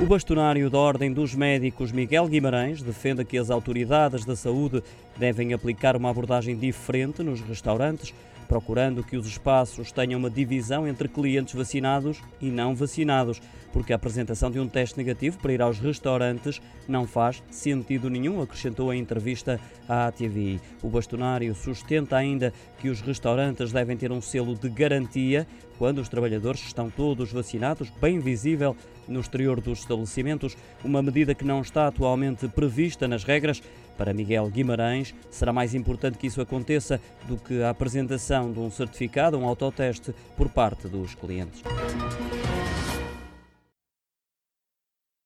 O bastonário da Ordem dos Médicos, Miguel Guimarães, defende que as autoridades da saúde devem aplicar uma abordagem diferente nos restaurantes, procurando que os espaços tenham uma divisão entre clientes vacinados e não vacinados, porque a apresentação de um teste negativo para ir aos restaurantes não faz sentido nenhum, acrescentou em entrevista à ATV. O bastonário sustenta ainda que os restaurantes devem ter um selo de garantia quando os trabalhadores estão todos vacinados, bem visível no exterior dos estabelecimentos, uma medida que não está atualmente prevista nas regras. Para Miguel Guimarães, será mais importante que isso aconteça do que a apresentação de um certificado, um autoteste, por parte dos clientes.